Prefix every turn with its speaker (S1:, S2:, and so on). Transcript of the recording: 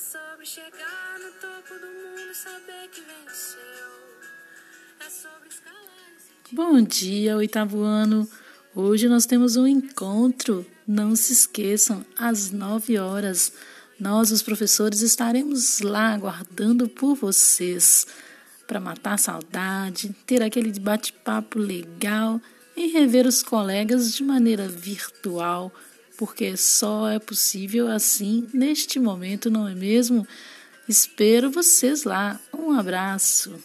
S1: sobre chegar no topo do mundo, saber que venceu. É sobre escalar.
S2: Bom dia, oitavo ano. Hoje nós temos um encontro. Não se esqueçam, às nove horas, nós, os professores, estaremos lá aguardando por vocês para matar a saudade, ter aquele bate-papo legal e rever os colegas de maneira virtual porque só é possível assim neste momento, não é mesmo? Espero vocês lá. Um abraço.